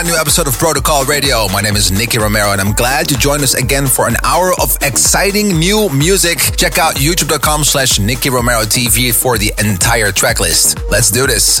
Brand new episode of Protocol Radio. My name is Nicky Romero, and I'm glad you joined us again for an hour of exciting new music. Check out youtube.com slash Nicky Romero TV for the entire track list. Let's do this.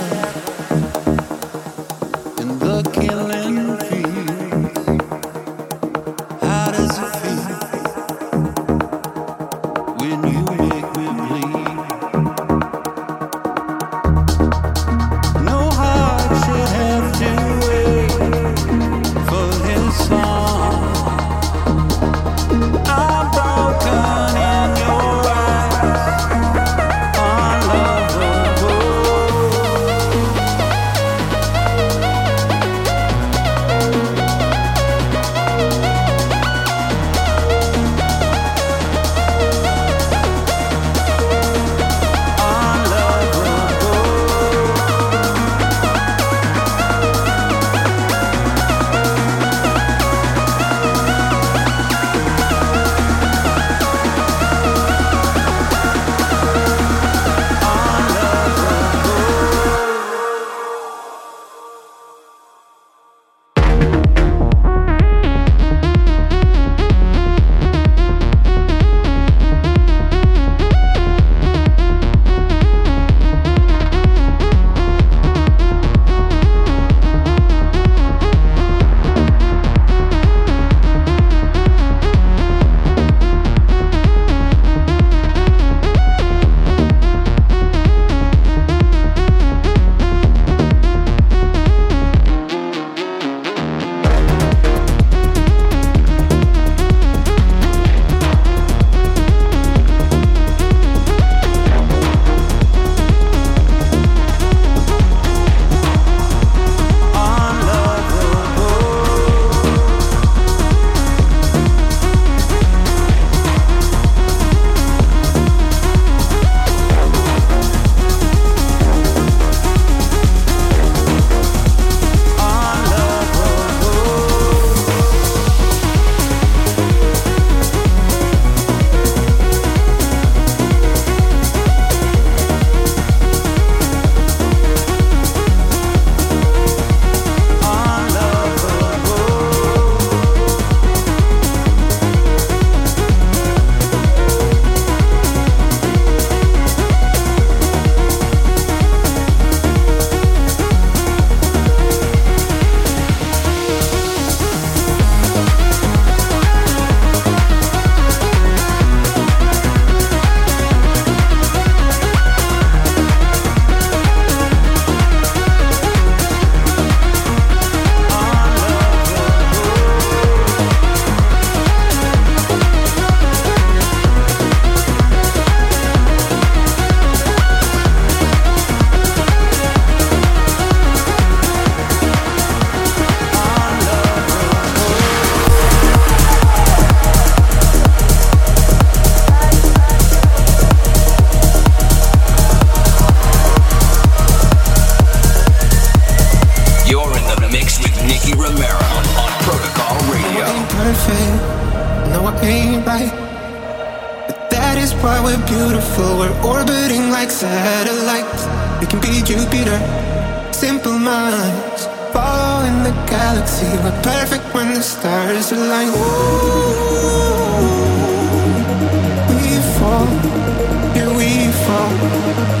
Thank you.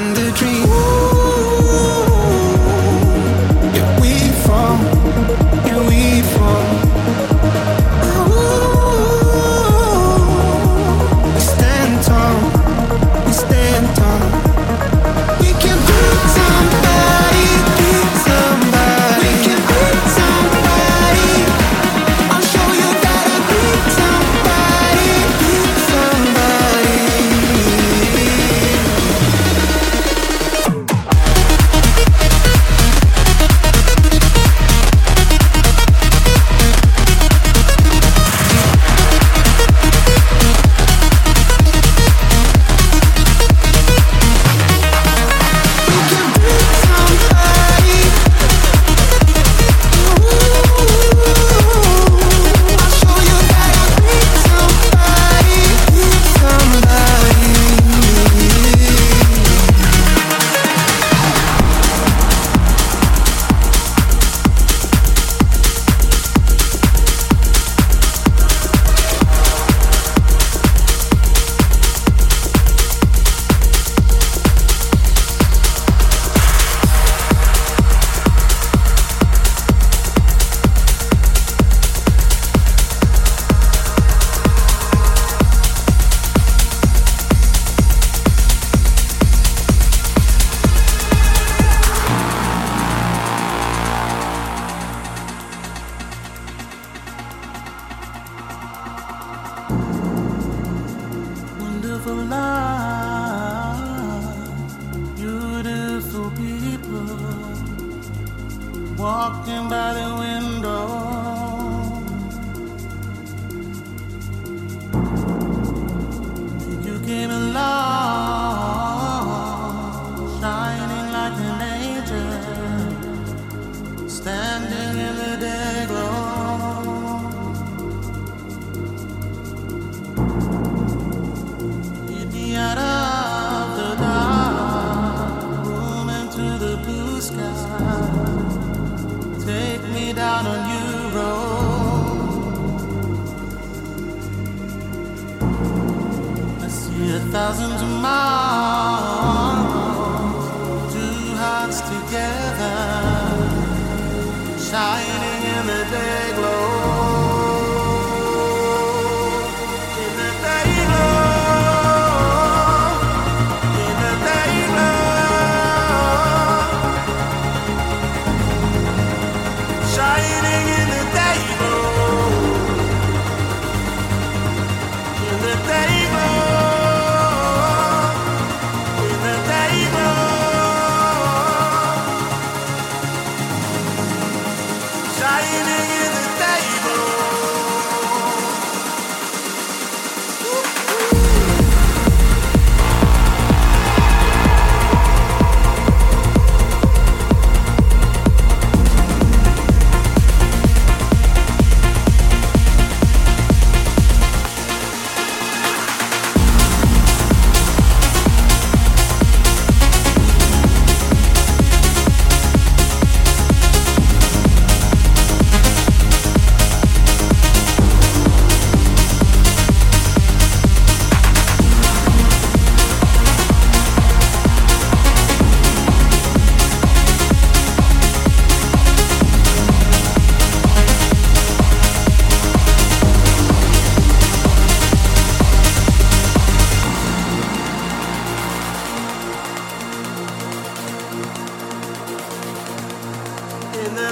thousands of miles.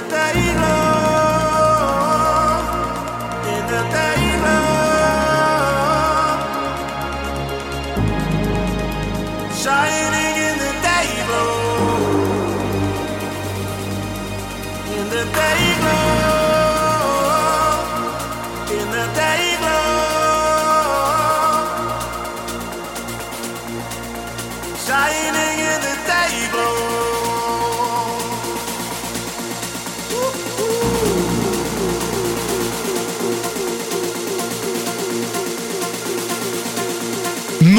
Catarina.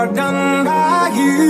are done by you.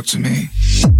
talk to me.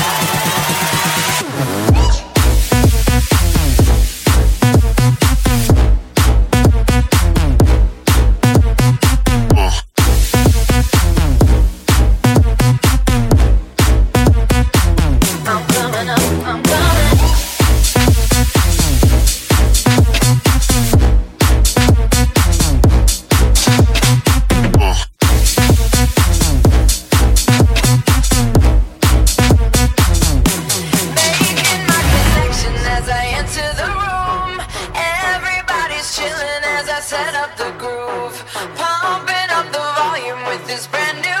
set up the groove, pumping up the volume with this brand new.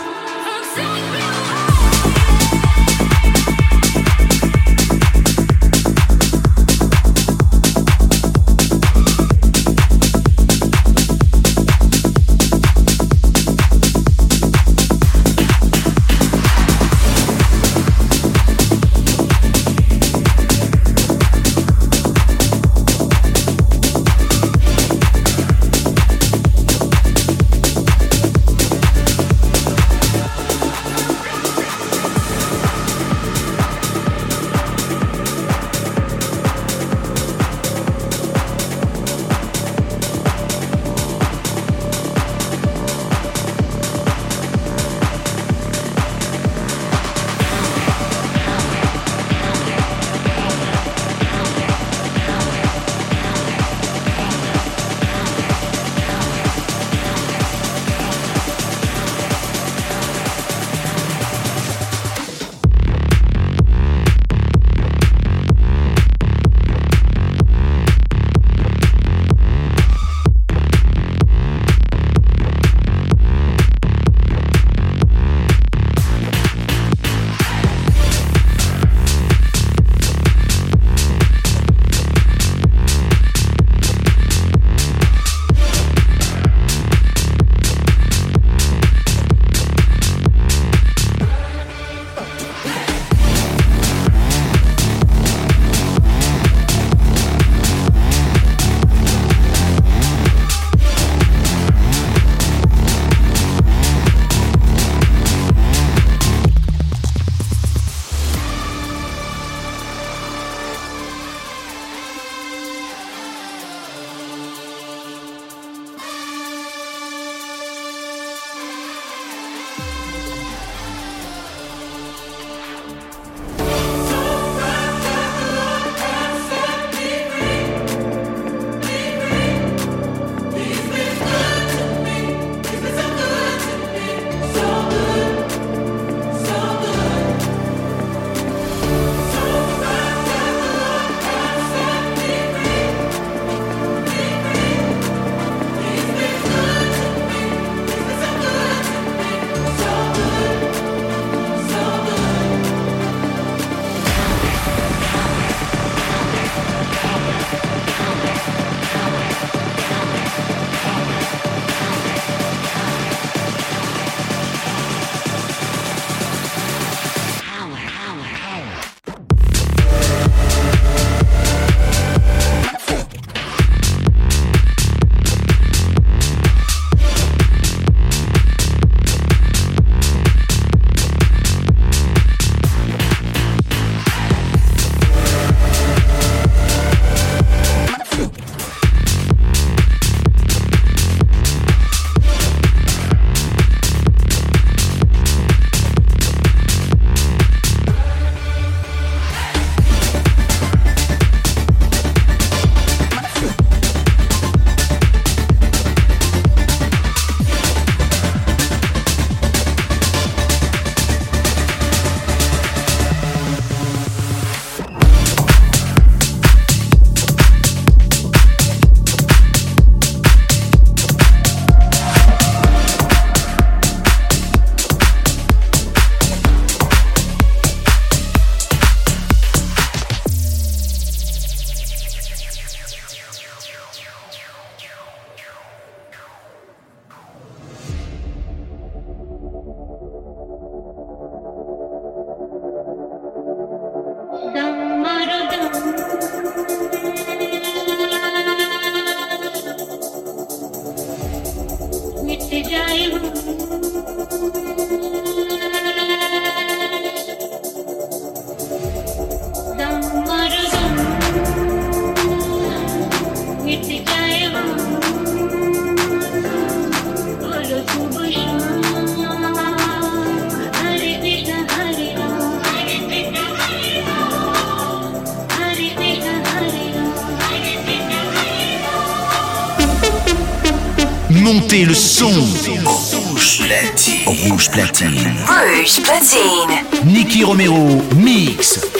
Rouge platine. Nicky Romero, mix.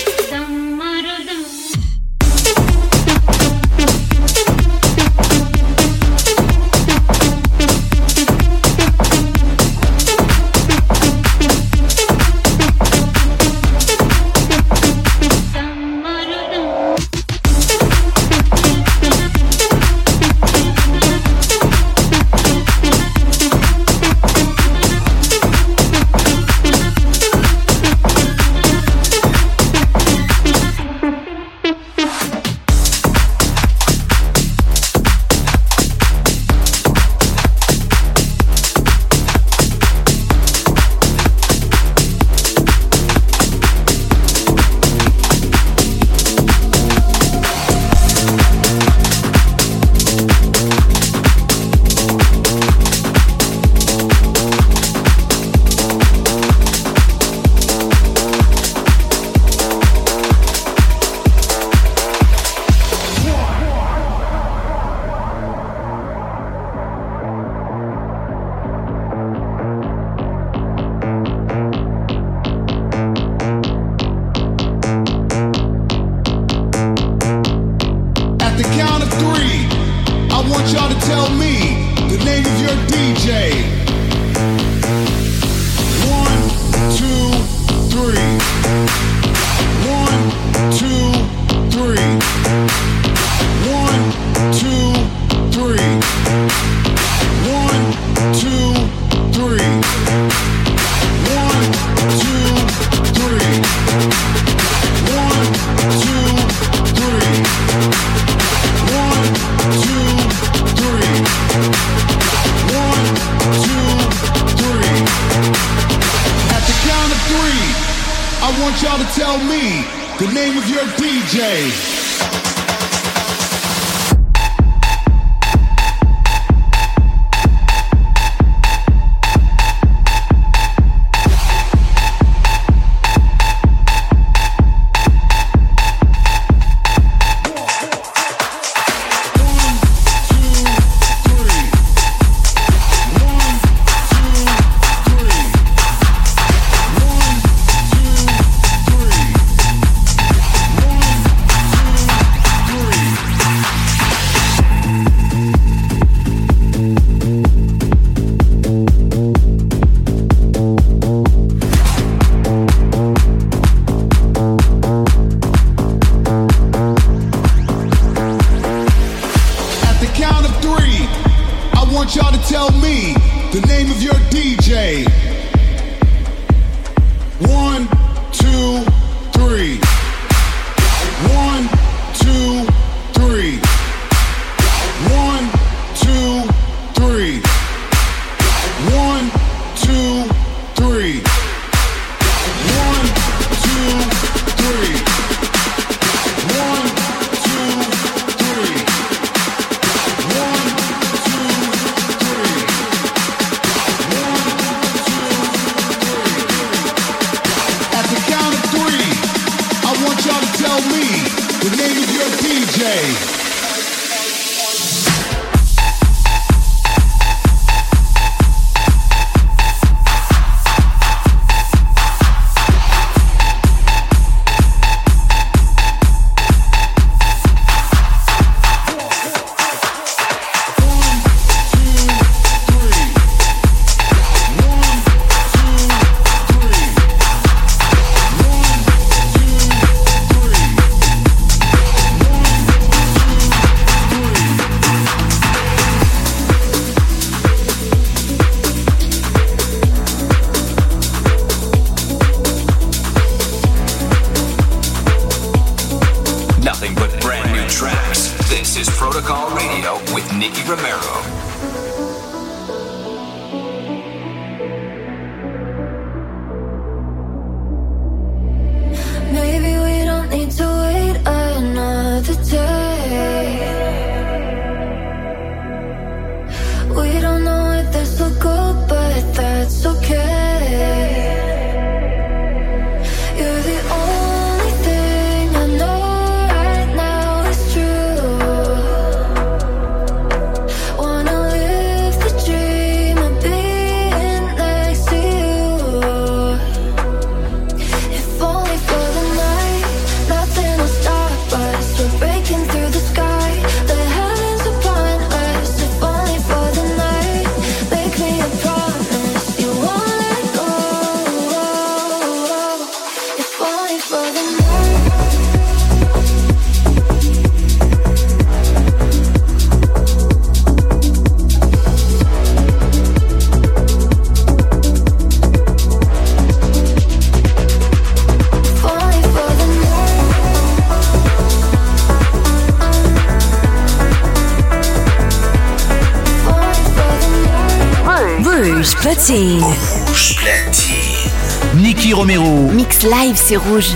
Protocol Radio with Nikki Romero. Mix live, c'est rouge.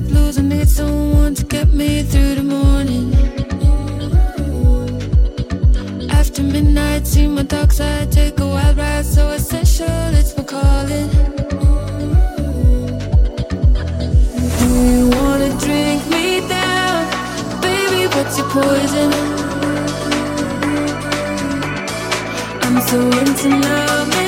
Blues. I need someone to get me through the morning. After midnight, see my dark side, take a wild ride, so essential, it's my calling. Do you wanna drink me down? Baby, what's your poison? I'm so into love